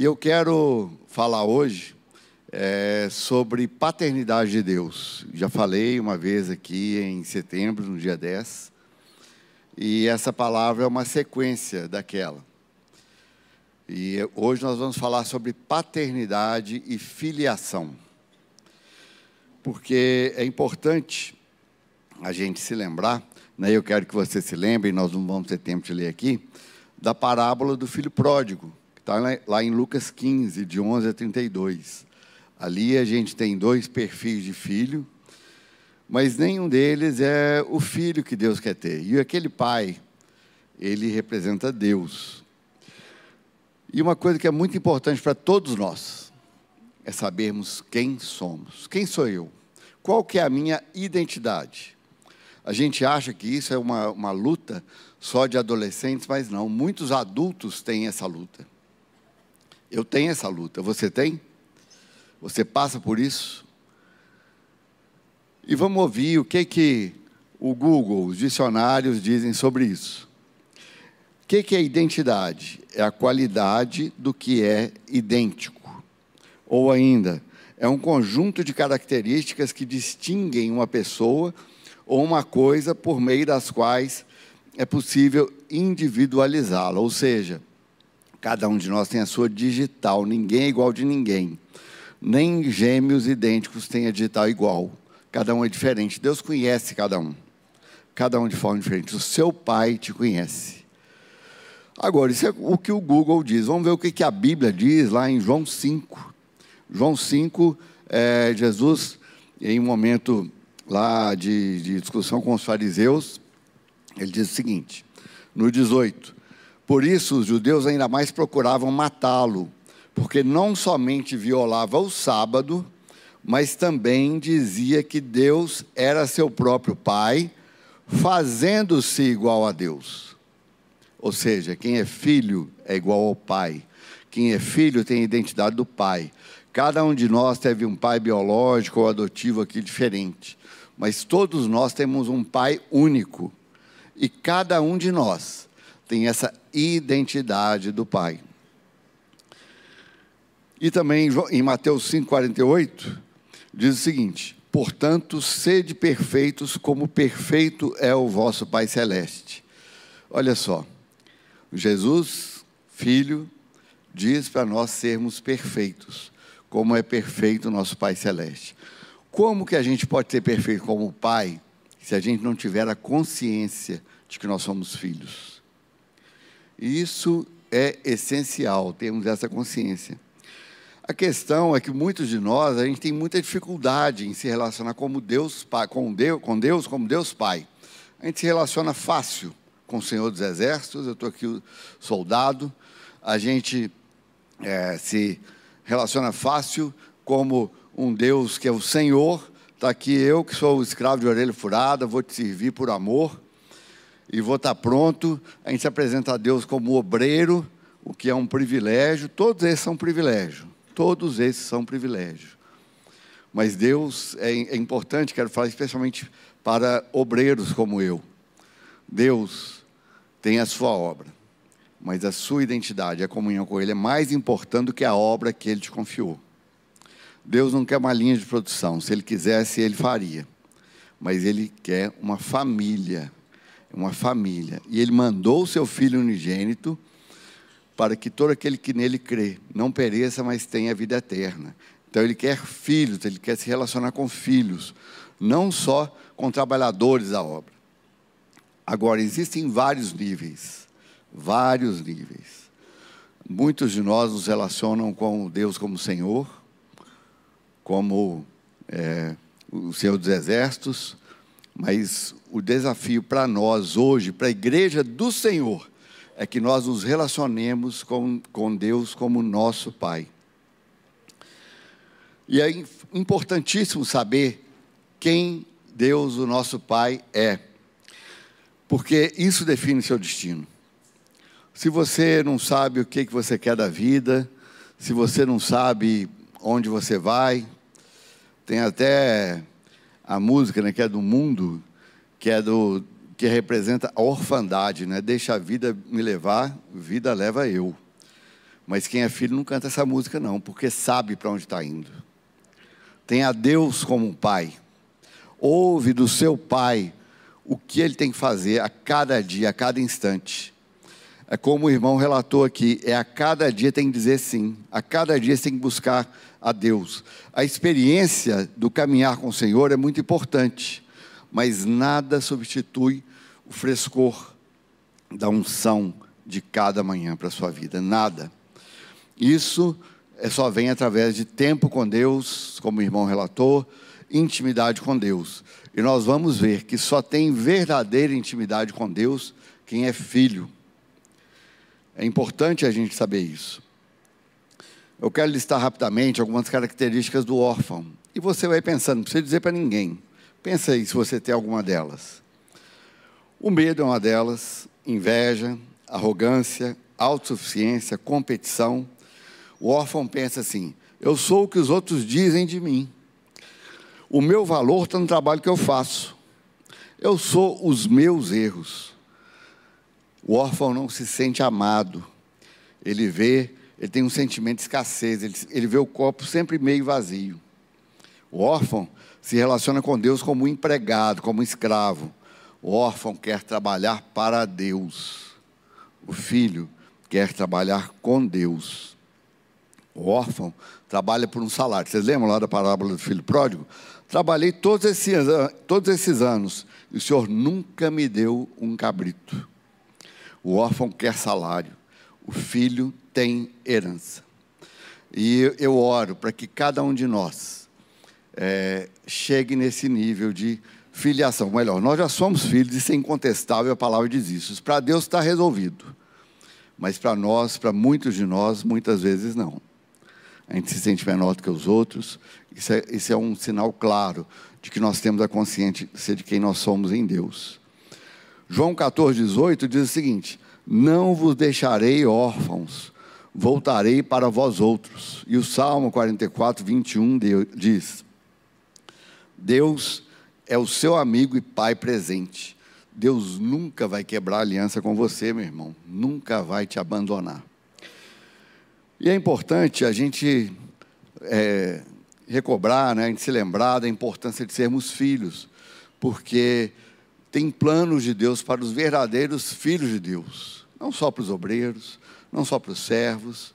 E eu quero falar hoje é, sobre paternidade de Deus. Já falei uma vez aqui em setembro, no dia 10, e essa palavra é uma sequência daquela. E hoje nós vamos falar sobre paternidade e filiação. Porque é importante a gente se lembrar, né, eu quero que você se lembre, nós não vamos ter tempo de ler aqui, da parábola do filho pródigo, está lá em Lucas 15, de 11 a 32. Ali a gente tem dois perfis de filho, mas nenhum deles é o filho que Deus quer ter. E aquele pai, ele representa Deus. E uma coisa que é muito importante para todos nós é sabermos quem somos. Quem sou eu? Qual que é a minha identidade? A gente acha que isso é uma, uma luta só de adolescentes, mas não. Muitos adultos têm essa luta. Eu tenho essa luta. Você tem? Você passa por isso? E vamos ouvir o que que o Google, os dicionários dizem sobre isso. O que, que é identidade? É a qualidade do que é idêntico. Ou ainda, é um conjunto de características que distinguem uma pessoa ou uma coisa por meio das quais é possível individualizá-la. Ou seja, cada um de nós tem a sua digital, ninguém é igual de ninguém. Nem gêmeos idênticos têm a digital igual. Cada um é diferente. Deus conhece cada um. Cada um de forma diferente. O seu pai te conhece. Agora, isso é o que o Google diz. Vamos ver o que a Bíblia diz lá em João 5. João 5, é, Jesus, em um momento lá de, de discussão com os fariseus, ele diz o seguinte, no 18: Por isso os judeus ainda mais procuravam matá-lo, porque não somente violava o sábado, mas também dizia que Deus era seu próprio Pai, fazendo-se igual a Deus. Ou seja, quem é filho é igual ao Pai. Quem é filho tem a identidade do Pai. Cada um de nós teve um pai biológico ou adotivo aqui diferente mas todos nós temos um Pai único. E cada um de nós tem essa identidade do Pai. E também em Mateus 5,48, diz o seguinte: Portanto, sede perfeitos, como perfeito é o vosso Pai Celeste. Olha só, Jesus, Filho, diz para nós sermos perfeitos, como é perfeito o nosso Pai Celeste. Como que a gente pode ser perfeito como pai se a gente não tiver a consciência de que nós somos filhos? Isso é essencial, termos essa consciência. A questão é que muitos de nós, a gente tem muita dificuldade em se relacionar como Deus, com Deus, com Deus como Deus Pai. A gente se relaciona fácil com o Senhor dos Exércitos, eu estou aqui soldado, a gente é, se relaciona fácil como um Deus que é o Senhor, está aqui eu que sou o escravo de orelha furada, vou te servir por amor e vou estar pronto. A gente se apresenta a Deus como obreiro, o que é um privilégio. Todos esses são privilégio. Todos esses são privilégio. Mas Deus é, é importante, quero falar especialmente para obreiros como eu. Deus tem a sua obra, mas a sua identidade, a comunhão com Ele é mais importante do que a obra que Ele te confiou. Deus não quer uma linha de produção. Se Ele quisesse, Ele faria. Mas Ele quer uma família. Uma família. E Ele mandou o seu Filho unigênito para que todo aquele que nele crê não pereça, mas tenha vida eterna. Então Ele quer filhos, Ele quer se relacionar com filhos, não só com trabalhadores da obra. Agora, existem vários níveis. Vários níveis. Muitos de nós nos relacionam com Deus como Senhor, como é, o Senhor dos Exércitos, mas o desafio para nós hoje, para a igreja do Senhor, é que nós nos relacionemos com, com Deus como nosso Pai. E é importantíssimo saber quem Deus, o nosso Pai, é, porque isso define seu destino. Se você não sabe o que, que você quer da vida, se você não sabe onde você vai, tem até a música, né, que é do mundo, que é do que representa a orfandade, né? Deixa a vida me levar, vida leva eu. Mas quem é filho não canta essa música, não, porque sabe para onde está indo. Tem a Deus como um pai. Ouve do seu pai o que ele tem que fazer a cada dia, a cada instante. É como o irmão relatou aqui, é a cada dia tem que dizer sim, a cada dia tem que buscar a Deus. A experiência do caminhar com o Senhor é muito importante, mas nada substitui o frescor da unção de cada manhã para a sua vida, nada. Isso é só vem através de tempo com Deus, como o irmão relatou, intimidade com Deus. E nós vamos ver que só tem verdadeira intimidade com Deus quem é filho. É importante a gente saber isso. Eu quero listar rapidamente algumas características do órfão. E você vai pensando, não precisa dizer para ninguém. Pensa aí se você tem alguma delas. O medo é uma delas, inveja, arrogância, autossuficiência, competição. O órfão pensa assim: eu sou o que os outros dizem de mim. O meu valor está no trabalho que eu faço. Eu sou os meus erros. O órfão não se sente amado. Ele vê, ele tem um sentimento de escassez, ele, ele vê o copo sempre meio vazio. O órfão se relaciona com Deus como um empregado, como um escravo. O órfão quer trabalhar para Deus. O filho quer trabalhar com Deus. O órfão trabalha por um salário. Vocês lembram lá da parábola do filho pródigo? Trabalhei todos esses, todos esses anos e o Senhor nunca me deu um cabrito. O órfão quer salário, o filho tem herança. E eu oro para que cada um de nós é, chegue nesse nível de filiação. Melhor, nós já somos filhos, isso é incontestável, a palavra diz isso. Para Deus está resolvido. Mas para nós, para muitos de nós, muitas vezes não. A gente se sente menor do que os outros. Isso é, isso é um sinal claro de que nós temos a consciência de quem nós somos em Deus. João 14, 18 diz o seguinte: Não vos deixarei órfãos, voltarei para vós outros. E o Salmo 44, 21 diz: Deus é o seu amigo e pai presente. Deus nunca vai quebrar aliança com você, meu irmão. Nunca vai te abandonar. E é importante a gente é, recobrar, né, a gente se lembrar da importância de sermos filhos, porque tem planos de Deus para os verdadeiros filhos de Deus, não só para os obreiros, não só para os servos,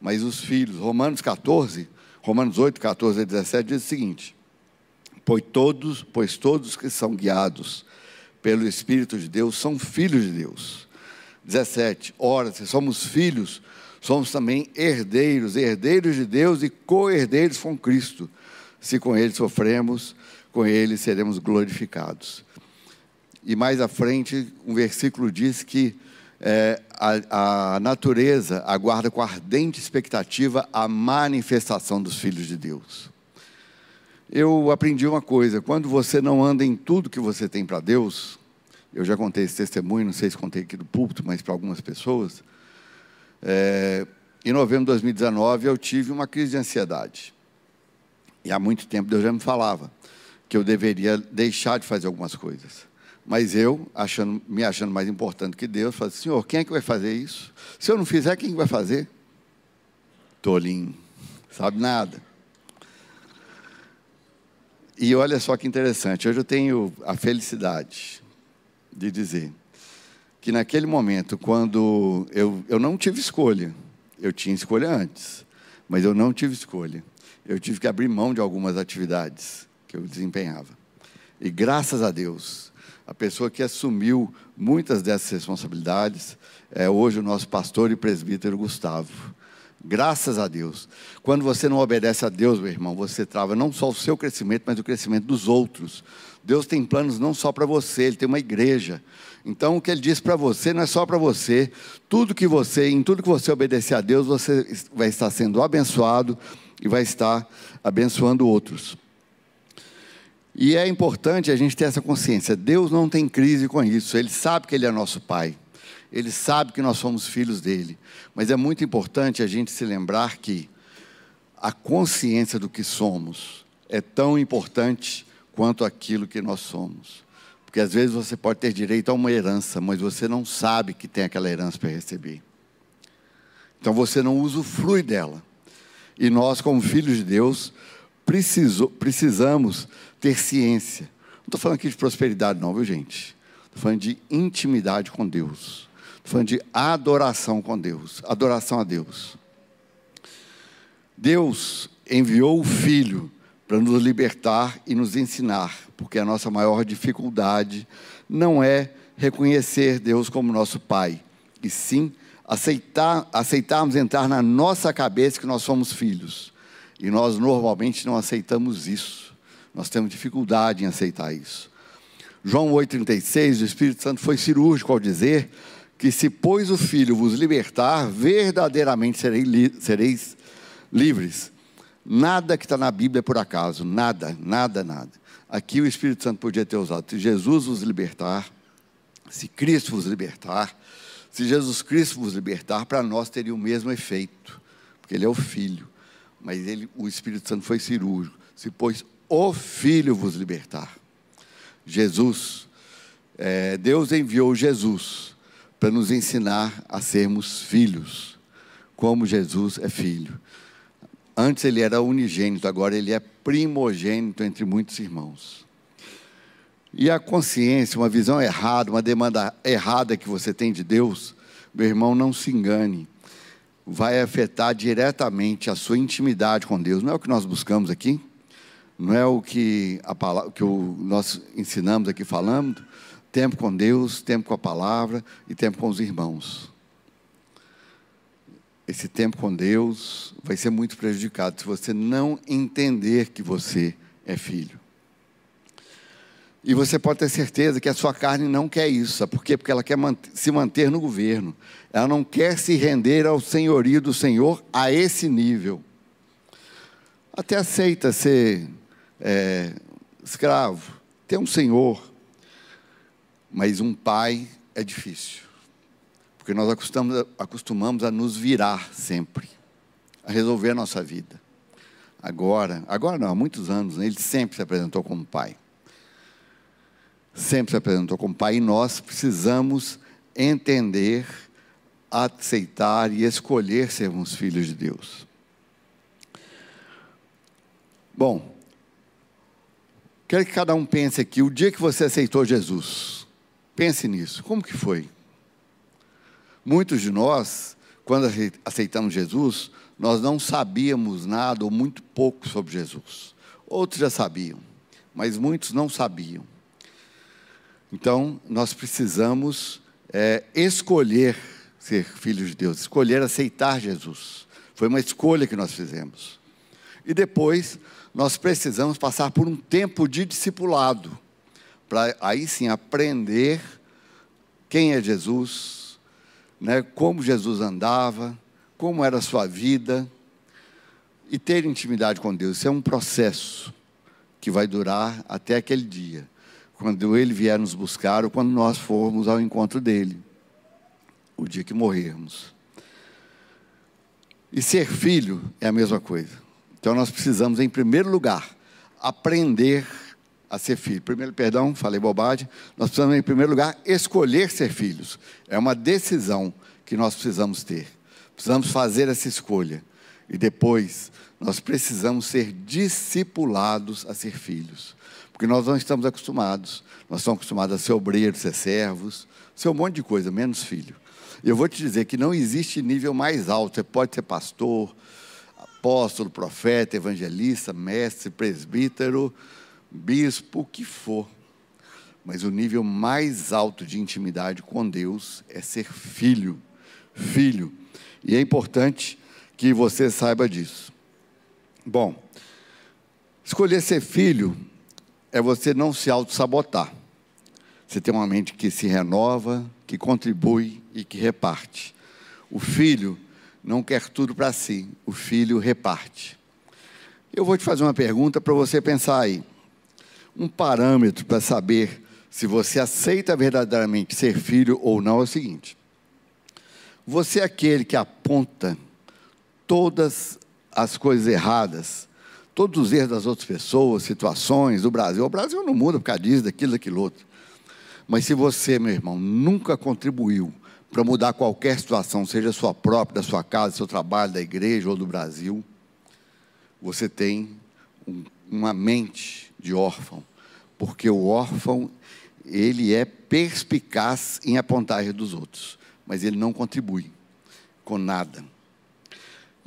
mas os filhos. Romanos 14, Romanos 8, 14 e 17 diz o seguinte: pois todos, pois todos que são guiados pelo Espírito de Deus são filhos de Deus. 17. Ora, se somos filhos, somos também herdeiros, herdeiros de Deus e co-herdeiros com Cristo. Se com Ele sofremos, com Ele seremos glorificados. E mais à frente, um versículo diz que é, a, a natureza aguarda com ardente expectativa a manifestação dos filhos de Deus eu aprendi uma coisa: quando você não anda em tudo que você tem para Deus, eu já contei esse testemunho, não sei se contei aqui do púlpito, mas para algumas pessoas. É, em novembro de 2019, eu tive uma crise de ansiedade. E há muito tempo Deus já me falava que eu deveria deixar de fazer algumas coisas. Mas eu, achando, me achando mais importante que Deus, falei, Senhor, quem é que vai fazer isso? Se eu não fizer, quem vai fazer? Tolinho, sabe nada. E olha só que interessante, hoje eu tenho a felicidade de dizer que naquele momento, quando eu, eu não tive escolha, eu tinha escolha antes, mas eu não tive escolha. Eu tive que abrir mão de algumas atividades que eu desempenhava. E graças a Deus, a pessoa que assumiu muitas dessas responsabilidades é hoje o nosso pastor e presbítero Gustavo. Graças a Deus. Quando você não obedece a Deus, meu irmão, você trava não só o seu crescimento, mas o crescimento dos outros. Deus tem planos não só para você, Ele tem uma igreja. Então, o que Ele diz para você não é só para você. Tudo que você, em tudo que você obedecer a Deus, você vai estar sendo abençoado e vai estar abençoando outros. E é importante a gente ter essa consciência. Deus não tem crise com isso. Ele sabe que Ele é nosso Pai. Ele sabe que nós somos filhos dele. Mas é muito importante a gente se lembrar que a consciência do que somos é tão importante quanto aquilo que nós somos. Porque às vezes você pode ter direito a uma herança, mas você não sabe que tem aquela herança para receber. Então você não usufrui dela. E nós, como filhos de Deus, precisamos ter ciência. Não estou falando aqui de prosperidade, não, viu, gente? Estou falando de intimidade com Deus. Estou falando de adoração com Deus. Adoração a Deus. Deus enviou o Filho para nos libertar e nos ensinar, porque a nossa maior dificuldade não é reconhecer Deus como nosso Pai, e sim aceitar, aceitarmos entrar na nossa cabeça que nós somos filhos. E nós normalmente não aceitamos isso. Nós temos dificuldade em aceitar isso. João 8,36, o Espírito Santo foi cirúrgico ao dizer que se, pois o Filho vos libertar, verdadeiramente sereis, li sereis livres. Nada que está na Bíblia é por acaso, nada, nada, nada. Aqui o Espírito Santo podia ter usado. Se Jesus vos libertar, se Cristo vos libertar, se Jesus Cristo vos libertar, para nós teria o mesmo efeito, porque Ele é o Filho. Mas ele, o Espírito Santo foi cirúrgico. Se, pois, o Filho vos libertar. Jesus, é, Deus enviou Jesus para nos ensinar a sermos filhos, como Jesus é filho. Antes ele era unigênito, agora ele é primogênito entre muitos irmãos. E a consciência, uma visão errada, uma demanda errada que você tem de Deus, meu irmão, não se engane, vai afetar diretamente a sua intimidade com Deus. Não é o que nós buscamos aqui? Não é o que, a palavra, que o, nós ensinamos aqui falando? Tempo com Deus, tempo com a palavra e tempo com os irmãos. Esse tempo com Deus vai ser muito prejudicado se você não entender que você é filho. E você pode ter certeza que a sua carne não quer isso. Por quê? Porque ela quer se manter no governo. Ela não quer se render ao senhorio do Senhor a esse nível. Até aceita ser é, escravo, ter um senhor. Mas um pai é difícil. Porque nós acostumamos, acostumamos a nos virar sempre, a resolver a nossa vida. Agora, agora não, há muitos anos, né, ele sempre se apresentou como pai sempre se apresentou como Pai, e nós precisamos entender, aceitar e escolher sermos filhos de Deus. Bom, quero que cada um pense aqui, o dia que você aceitou Jesus, pense nisso, como que foi? Muitos de nós, quando aceitamos Jesus, nós não sabíamos nada ou muito pouco sobre Jesus. Outros já sabiam, mas muitos não sabiam. Então, nós precisamos é, escolher ser filhos de Deus, escolher aceitar Jesus. Foi uma escolha que nós fizemos. E depois, nós precisamos passar por um tempo de discipulado, para aí sim aprender quem é Jesus, né, como Jesus andava, como era a sua vida, e ter intimidade com Deus. Isso é um processo que vai durar até aquele dia quando ele vier nos buscar ou quando nós formos ao encontro dele, o dia que morrermos. E ser filho é a mesma coisa. Então nós precisamos, em primeiro lugar, aprender a ser filho. Primeiro, perdão, falei bobagem. Nós precisamos, em primeiro lugar, escolher ser filhos. É uma decisão que nós precisamos ter. Precisamos fazer essa escolha. E depois, nós precisamos ser discipulados a ser filhos. Porque nós não estamos acostumados. Nós estamos acostumados a ser obreiros, ser servos, ser um monte de coisa, menos filho. Eu vou te dizer que não existe nível mais alto. Você pode ser pastor, apóstolo, profeta, evangelista, mestre, presbítero, bispo, o que for. Mas o nível mais alto de intimidade com Deus é ser filho. Filho. E é importante que você saiba disso. Bom, escolher ser filho é você não se auto-sabotar. Você tem uma mente que se renova, que contribui e que reparte. O filho não quer tudo para si, o filho reparte. Eu vou te fazer uma pergunta para você pensar aí. Um parâmetro para saber se você aceita verdadeiramente ser filho ou não é o seguinte: você é aquele que aponta todas as coisas erradas todos os erros das outras pessoas, situações do Brasil. O Brasil não muda por causa disso, daquilo, daquilo outro. Mas se você, meu irmão, nunca contribuiu para mudar qualquer situação, seja sua própria, da sua casa, do seu trabalho, da igreja ou do Brasil, você tem um, uma mente de órfão, porque o órfão ele é perspicaz em apontar dos outros, mas ele não contribui com nada.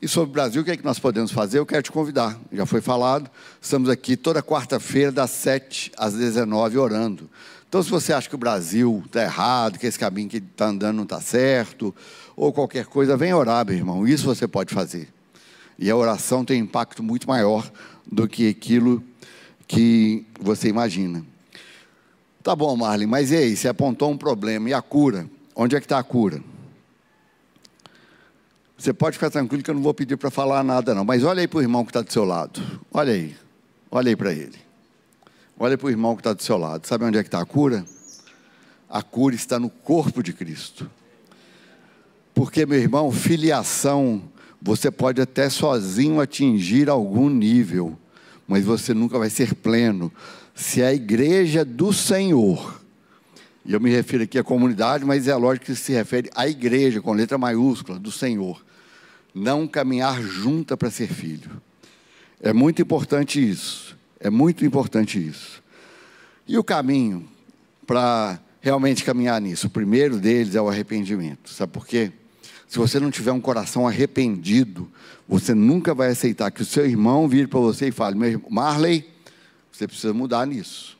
E sobre o Brasil, o que é que nós podemos fazer? Eu quero te convidar. Já foi falado, estamos aqui toda quarta-feira, das 7 às 19 orando. Então, se você acha que o Brasil está errado, que esse caminho que está andando não está certo, ou qualquer coisa, vem orar, meu irmão. Isso você pode fazer. E a oração tem impacto muito maior do que aquilo que você imagina. Tá bom, Marlene, mas e aí? Você apontou um problema. E a cura? Onde é que está a cura? Você pode ficar tranquilo que eu não vou pedir para falar nada, não. Mas olha aí para o irmão que está do seu lado. Olha aí. Olha aí para ele. Olha para o irmão que está do seu lado. Sabe onde é que está a cura? A cura está no corpo de Cristo. Porque, meu irmão, filiação, você pode até sozinho atingir algum nível, mas você nunca vai ser pleno. Se a igreja do Senhor, e eu me refiro aqui à comunidade, mas é lógico que se refere à igreja, com letra maiúscula, do Senhor, não caminhar junta para ser filho. É muito importante isso. É muito importante isso. E o caminho para realmente caminhar nisso? O primeiro deles é o arrependimento. Sabe por quê? Se você não tiver um coração arrependido, você nunca vai aceitar que o seu irmão vire para você e fale: Marley, você precisa mudar nisso.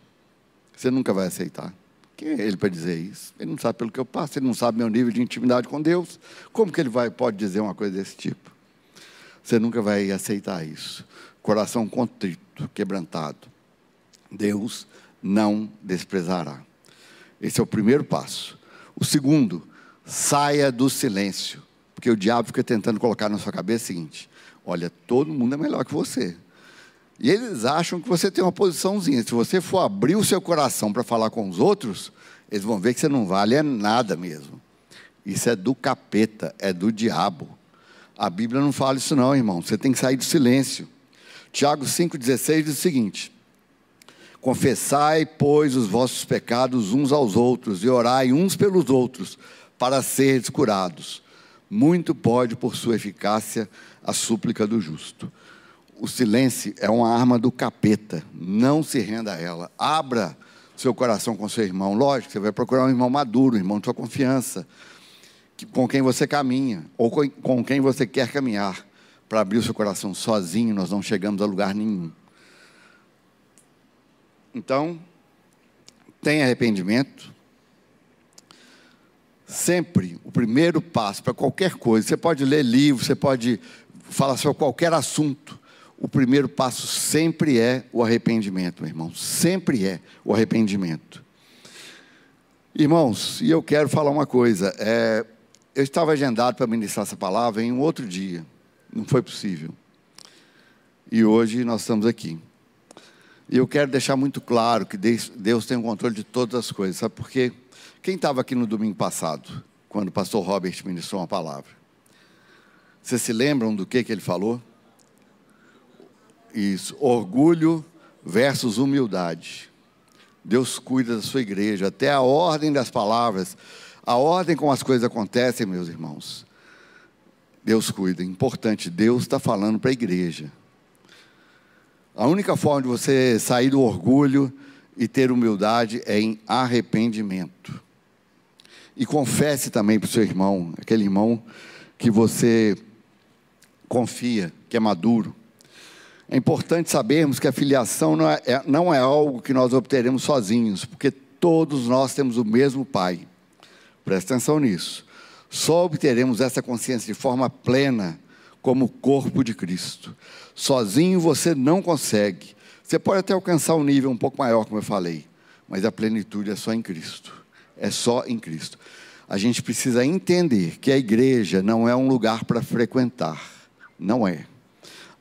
Você nunca vai aceitar. Quem é ele para dizer isso? Ele não sabe pelo que eu passo, ele não sabe meu nível de intimidade com Deus. Como que ele vai, pode dizer uma coisa desse tipo? Você nunca vai aceitar isso. Coração contrito, quebrantado. Deus não desprezará. Esse é o primeiro passo. O segundo, saia do silêncio. Porque o diabo fica tentando colocar na sua cabeça o seguinte: olha, todo mundo é melhor que você. E eles acham que você tem uma posiçãozinha. Se você for abrir o seu coração para falar com os outros, eles vão ver que você não vale nada mesmo. Isso é do capeta, é do diabo. A Bíblia não fala isso não, irmão. Você tem que sair do silêncio. Tiago 5,16 diz o seguinte: Confessai, pois, os vossos pecados uns aos outros, e orai uns pelos outros, para seres curados. Muito pode, por sua eficácia, a súplica do justo. O silêncio é uma arma do capeta. Não se renda a ela. Abra seu coração com seu irmão. Lógico, você vai procurar um irmão maduro, um irmão de sua confiança, com quem você caminha, ou com quem você quer caminhar. Para abrir o seu coração sozinho, nós não chegamos a lugar nenhum. Então, tem arrependimento. Sempre o primeiro passo para qualquer coisa. Você pode ler livro, você pode falar sobre qualquer assunto o primeiro passo sempre é o arrependimento, meu irmão. Sempre é o arrependimento. Irmãos, e eu quero falar uma coisa. É, eu estava agendado para ministrar essa palavra em um outro dia. Não foi possível. E hoje nós estamos aqui. E eu quero deixar muito claro que Deus tem o controle de todas as coisas. Sabe por quê? Quem estava aqui no domingo passado, quando o pastor Robert ministrou uma palavra? Vocês se lembram do que, que ele falou? Isso, orgulho versus humildade. Deus cuida da sua igreja, até a ordem das palavras, a ordem como as coisas acontecem, meus irmãos. Deus cuida, importante, Deus está falando para a igreja. A única forma de você sair do orgulho e ter humildade é em arrependimento. E confesse também para o seu irmão, aquele irmão que você confia, que é maduro. É importante sabermos que a filiação não é, é, não é algo que nós obteremos sozinhos, porque todos nós temos o mesmo Pai. Presta atenção nisso. Só obteremos essa consciência de forma plena como corpo de Cristo. Sozinho você não consegue. Você pode até alcançar um nível um pouco maior, como eu falei, mas a plenitude é só em Cristo. É só em Cristo. A gente precisa entender que a igreja não é um lugar para frequentar. Não é.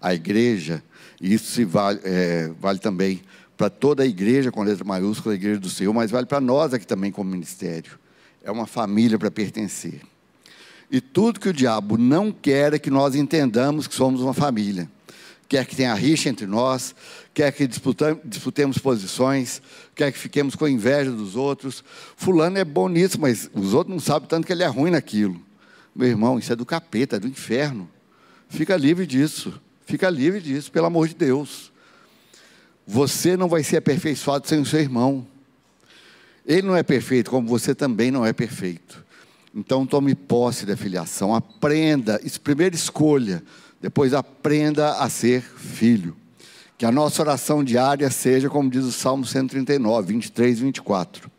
A igreja e isso se vale, é, vale também para toda a igreja com letra maiúscula, a igreja do Senhor, mas vale para nós aqui também como ministério. É uma família para pertencer. E tudo que o diabo não quer é que nós entendamos que somos uma família, quer que tenha rixa entre nós, quer que disputemos posições, quer que fiquemos com inveja dos outros. Fulano é bom nisso, mas os outros não sabem tanto que ele é ruim naquilo. Meu irmão, isso é do capeta, é do inferno. Fica livre disso. Fica livre disso, pelo amor de Deus. Você não vai ser aperfeiçoado sem o seu irmão. Ele não é perfeito, como você também não é perfeito. Então tome posse da filiação, aprenda, primeiro escolha, depois aprenda a ser filho. Que a nossa oração diária seja, como diz o Salmo 139, 23 e 24.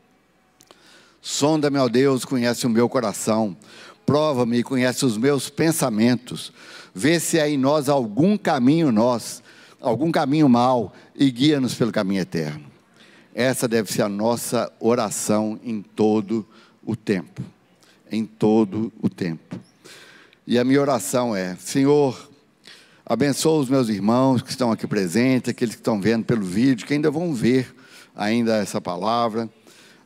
Sonda-me, ó Deus, conhece o meu coração, prova-me e conhece os meus pensamentos, vê se há em nós algum caminho nós, algum caminho mau, e guia-nos pelo caminho eterno. Essa deve ser a nossa oração em todo o tempo em todo o tempo. E a minha oração é: Senhor, abençoa os meus irmãos que estão aqui presentes, aqueles que estão vendo pelo vídeo, que ainda vão ver ainda essa palavra,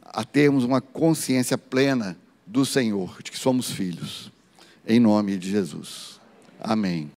a termos uma consciência plena do Senhor, de que somos filhos. Em nome de Jesus. Amém.